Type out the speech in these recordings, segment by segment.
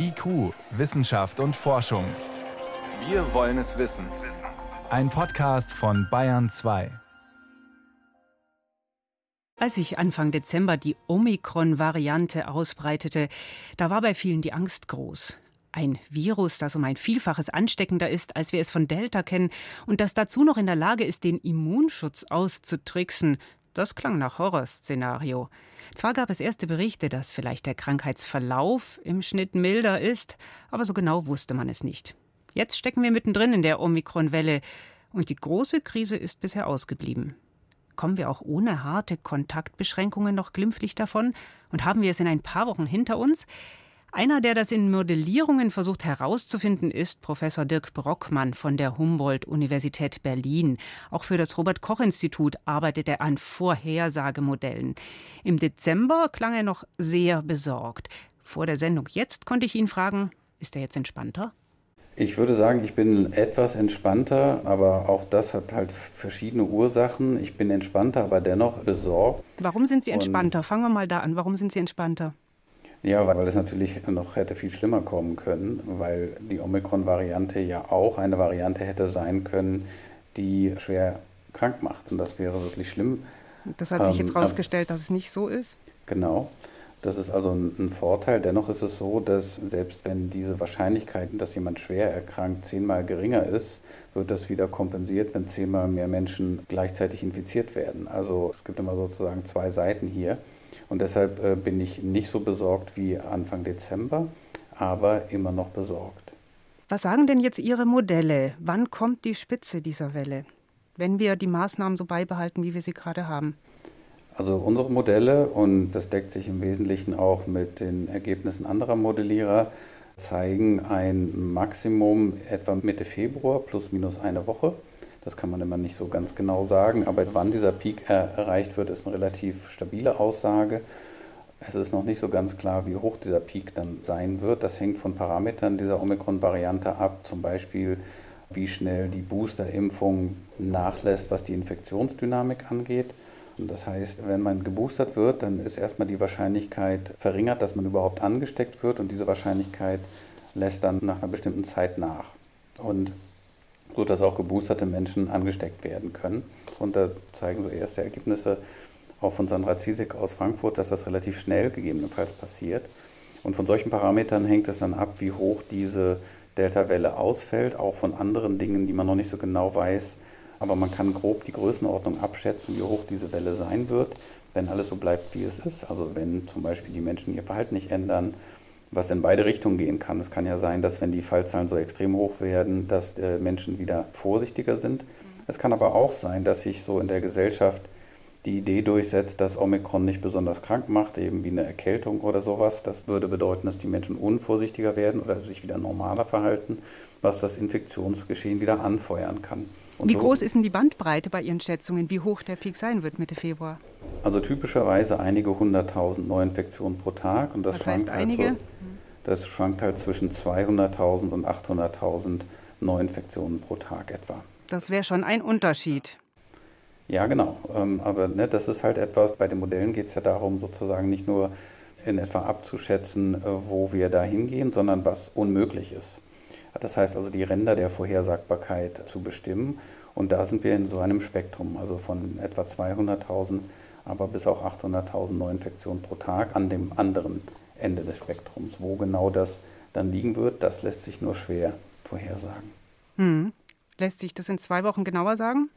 IQ, Wissenschaft und Forschung. Wir wollen es wissen. Ein Podcast von Bayern 2. Als sich Anfang Dezember die Omikron-Variante ausbreitete, da war bei vielen die Angst groß. Ein Virus, das um ein Vielfaches ansteckender ist, als wir es von Delta kennen, und das dazu noch in der Lage ist, den Immunschutz auszutricksen, das klang nach Horrorszenario. Zwar gab es erste Berichte, dass vielleicht der Krankheitsverlauf im Schnitt milder ist, aber so genau wusste man es nicht. Jetzt stecken wir mittendrin in der Omikron-Welle und die große Krise ist bisher ausgeblieben. Kommen wir auch ohne harte Kontaktbeschränkungen noch glimpflich davon und haben wir es in ein paar Wochen hinter uns? Einer, der das in Modellierungen versucht herauszufinden, ist Professor Dirk Brockmann von der Humboldt-Universität Berlin. Auch für das Robert-Koch-Institut arbeitet er an Vorhersagemodellen. Im Dezember klang er noch sehr besorgt. Vor der Sendung jetzt konnte ich ihn fragen, ist er jetzt entspannter? Ich würde sagen, ich bin etwas entspannter, aber auch das hat halt verschiedene Ursachen. Ich bin entspannter, aber dennoch besorgt. Warum sind Sie entspannter? Und Fangen wir mal da an. Warum sind Sie entspannter? Ja, weil es natürlich noch hätte viel schlimmer kommen können, weil die Omikron-Variante ja auch eine Variante hätte sein können, die schwer krank macht. Und das wäre wirklich schlimm. Das hat sich jetzt herausgestellt, ähm, dass es nicht so ist? Genau. Das ist also ein, Vorteil. Dennoch ist es so, dass selbst wenn diese Wahrscheinlichkeit, dass jemand schwer erkrankt, zehnmal geringer ist, wird das wieder kompensiert, wenn zehnmal mehr Menschen gleichzeitig infiziert werden. Also es gibt immer sozusagen zwei Seiten hier. Und deshalb äh, bin ich nicht so besorgt wie Anfang Dezember, aber immer noch besorgt. Was sagen denn jetzt Ihre Modelle? Wann kommt die Spitze dieser Welle, wenn wir die Maßnahmen so beibehalten, wie wir sie gerade haben? Also unsere Modelle, und das deckt sich im Wesentlichen auch mit den Ergebnissen anderer Modellierer, zeigen ein Maximum etwa Mitte Februar plus minus eine Woche. Das kann man immer nicht so ganz genau sagen, aber wann dieser Peak er erreicht wird, ist eine relativ stabile Aussage. Es ist noch nicht so ganz klar, wie hoch dieser Peak dann sein wird. Das hängt von Parametern dieser Omikron-Variante ab, zum Beispiel wie schnell die Boosterimpfung nachlässt, was die Infektionsdynamik angeht. Und das heißt, wenn man geboostert wird, dann ist erstmal die Wahrscheinlichkeit verringert, dass man überhaupt angesteckt wird und diese Wahrscheinlichkeit lässt dann nach einer bestimmten Zeit nach. Und sodass auch geboosterte Menschen angesteckt werden können. Und da zeigen so erste Ergebnisse auch von Sandra Ziesek aus Frankfurt, dass das relativ schnell gegebenenfalls passiert. Und von solchen Parametern hängt es dann ab, wie hoch diese Delta-Welle ausfällt, auch von anderen Dingen, die man noch nicht so genau weiß. Aber man kann grob die Größenordnung abschätzen, wie hoch diese Welle sein wird, wenn alles so bleibt, wie es ist. Also wenn zum Beispiel die Menschen ihr Verhalten nicht ändern was in beide Richtungen gehen kann. Es kann ja sein, dass wenn die Fallzahlen so extrem hoch werden, dass äh, Menschen wieder vorsichtiger sind. Es kann aber auch sein, dass sich so in der Gesellschaft die Idee durchsetzt, dass Omikron nicht besonders krank macht, eben wie eine Erkältung oder sowas. Das würde bedeuten, dass die Menschen unvorsichtiger werden oder sich wieder normaler verhalten, was das Infektionsgeschehen wieder anfeuern kann. Und Wie so, groß ist denn die Bandbreite bei Ihren Schätzungen, wie hoch der Peak sein wird Mitte Februar? Also typischerweise einige hunderttausend Neuinfektionen pro Tag. Und das Was schwankt heißt einige? Halt so, das schwankt halt zwischen 200.000 und 800.000 Neuinfektionen pro Tag etwa. Das wäre schon ein Unterschied. Ja, genau. Ähm, aber ne, das ist halt etwas, bei den Modellen geht es ja darum, sozusagen nicht nur in etwa abzuschätzen, äh, wo wir da hingehen, sondern was unmöglich ist. Das heißt also, die Ränder der Vorhersagbarkeit zu bestimmen. Und da sind wir in so einem Spektrum, also von etwa 200.000, aber bis auch 800.000 Neuinfektionen pro Tag an dem anderen Ende des Spektrums. Wo genau das dann liegen wird, das lässt sich nur schwer vorhersagen. Hm. Lässt sich das in zwei Wochen genauer sagen?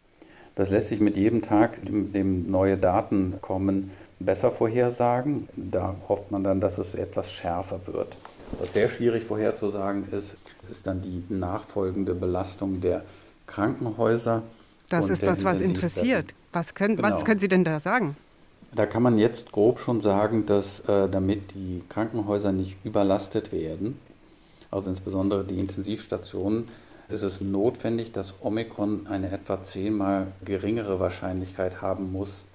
Das lässt sich mit jedem Tag, dem, dem neue Daten kommen, besser vorhersagen. Da hofft man dann, dass es etwas schärfer wird. Was sehr schwierig vorherzusagen ist, ist dann die nachfolgende Belastung der Krankenhäuser. Das ist das, was interessiert. Was können, genau. was können Sie denn da sagen? Da kann man jetzt grob schon sagen, dass äh, damit die Krankenhäuser nicht überlastet werden, also insbesondere die Intensivstationen, ist es notwendig, dass Omikron eine etwa zehnmal geringere Wahrscheinlichkeit haben muss,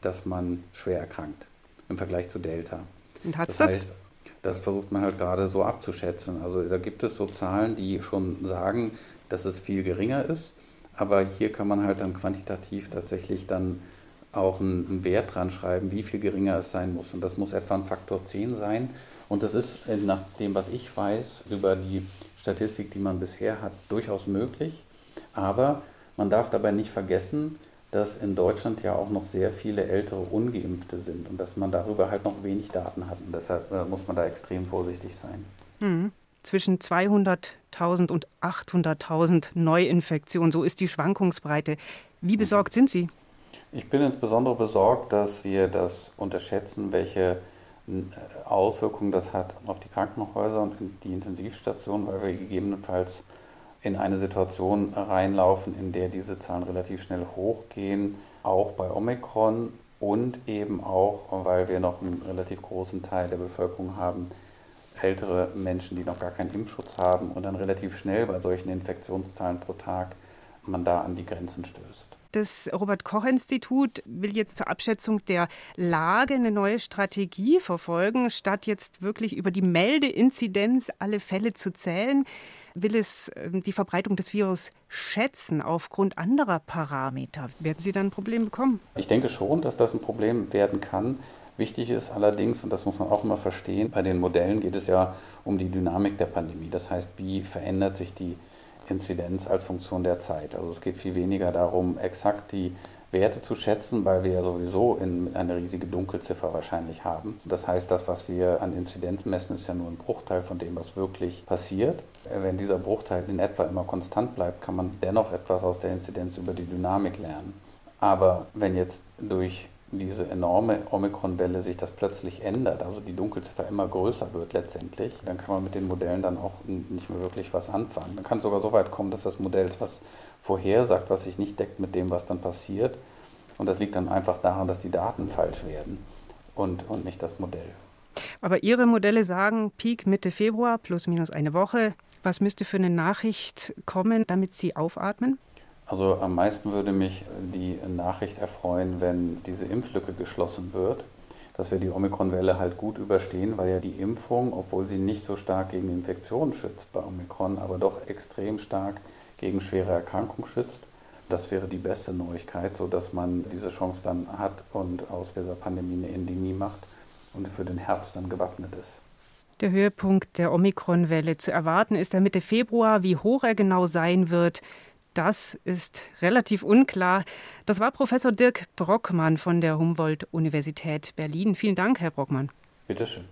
dass man schwer erkrankt im Vergleich zu Delta. Und hat es das? Heißt, das versucht man halt gerade so abzuschätzen. Also da gibt es so Zahlen, die schon sagen, dass es viel geringer ist. Aber hier kann man halt dann quantitativ tatsächlich dann auch einen Wert dran schreiben, wie viel geringer es sein muss. Und das muss etwa ein Faktor 10 sein. Und das ist nach dem, was ich weiß, über die Statistik, die man bisher hat, durchaus möglich. Aber man darf dabei nicht vergessen, dass in Deutschland ja auch noch sehr viele ältere Ungeimpfte sind und dass man darüber halt noch wenig Daten hat. Und deshalb äh, muss man da extrem vorsichtig sein. Mhm. Zwischen 200.000 und 800.000 Neuinfektionen, so ist die Schwankungsbreite. Wie besorgt sind Sie? Ich bin insbesondere besorgt, dass wir das unterschätzen, welche äh, Auswirkungen das hat auf die Krankenhäuser und die Intensivstationen, weil wir gegebenenfalls in eine Situation reinlaufen, in der diese Zahlen relativ schnell hochgehen, auch bei Omikron und eben auch, weil wir noch einen relativ großen Teil der Bevölkerung haben, ältere Menschen, die noch gar keinen Impfschutz haben und dann relativ schnell bei solchen Infektionszahlen pro Tag man da an die Grenzen stößt. Das Robert Koch Institut will jetzt zur Abschätzung der Lage eine neue Strategie verfolgen, statt jetzt wirklich über die Meldeinzidenz alle Fälle zu zählen will es ähm, die Verbreitung des Virus schätzen aufgrund anderer Parameter. Werden Sie dann ein Problem bekommen? Ich denke schon, dass das ein Problem werden kann. Wichtig ist allerdings, und das muss man auch immer verstehen, bei den Modellen geht es ja um die Dynamik der Pandemie. Das heißt, wie verändert sich die Inzidenz als Funktion der Zeit? Also es geht viel weniger darum, exakt die Werte zu schätzen, weil wir ja sowieso in eine riesige Dunkelziffer wahrscheinlich haben. Das heißt, das, was wir an Inzidenz messen, ist ja nur ein Bruchteil von dem, was wirklich passiert. Wenn dieser Bruchteil in etwa immer konstant bleibt, kann man dennoch etwas aus der Inzidenz über die Dynamik lernen. Aber wenn jetzt durch diese enorme Omikron-Welle sich das plötzlich ändert, also die Dunkelziffer immer größer wird letztendlich, dann kann man mit den Modellen dann auch nicht mehr wirklich was anfangen. Dann kann es sogar so weit kommen, dass das Modell etwas vorhersagt, was sich nicht deckt mit dem, was dann passiert. Und das liegt dann einfach daran, dass die Daten falsch werden und, und nicht das Modell. Aber Ihre Modelle sagen Peak Mitte Februar plus minus eine Woche. Was müsste für eine Nachricht kommen, damit Sie aufatmen? Also am meisten würde mich die Nachricht erfreuen, wenn diese Impflücke geschlossen wird, dass wir die Omikron-Welle halt gut überstehen, weil ja die Impfung, obwohl sie nicht so stark gegen Infektionen schützt bei Omikron, aber doch extrem stark gegen schwere Erkrankungen schützt. Das wäre die beste Neuigkeit, sodass man diese Chance dann hat und aus dieser Pandemie eine Endemie macht und für den Herbst dann gewappnet ist. Der Höhepunkt der Omikron-Welle zu erwarten ist der Mitte Februar. Wie hoch er genau sein wird, das ist relativ unklar. Das war Professor Dirk Brockmann von der Humboldt-Universität Berlin. Vielen Dank, Herr Brockmann. Bitteschön.